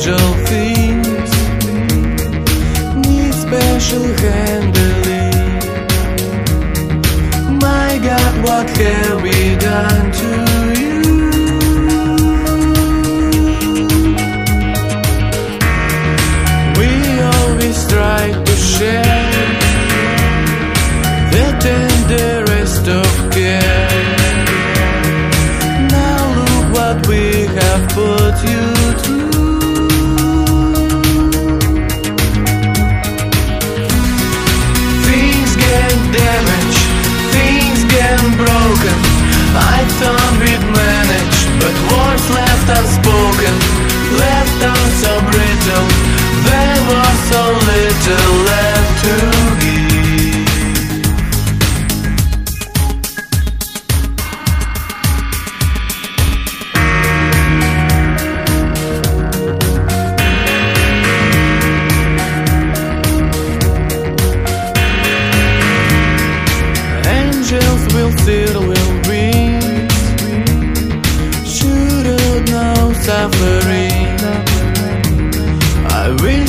fragile things need special handling. My God, what have we done to? strike broken I don't fit.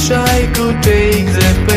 wish I could take the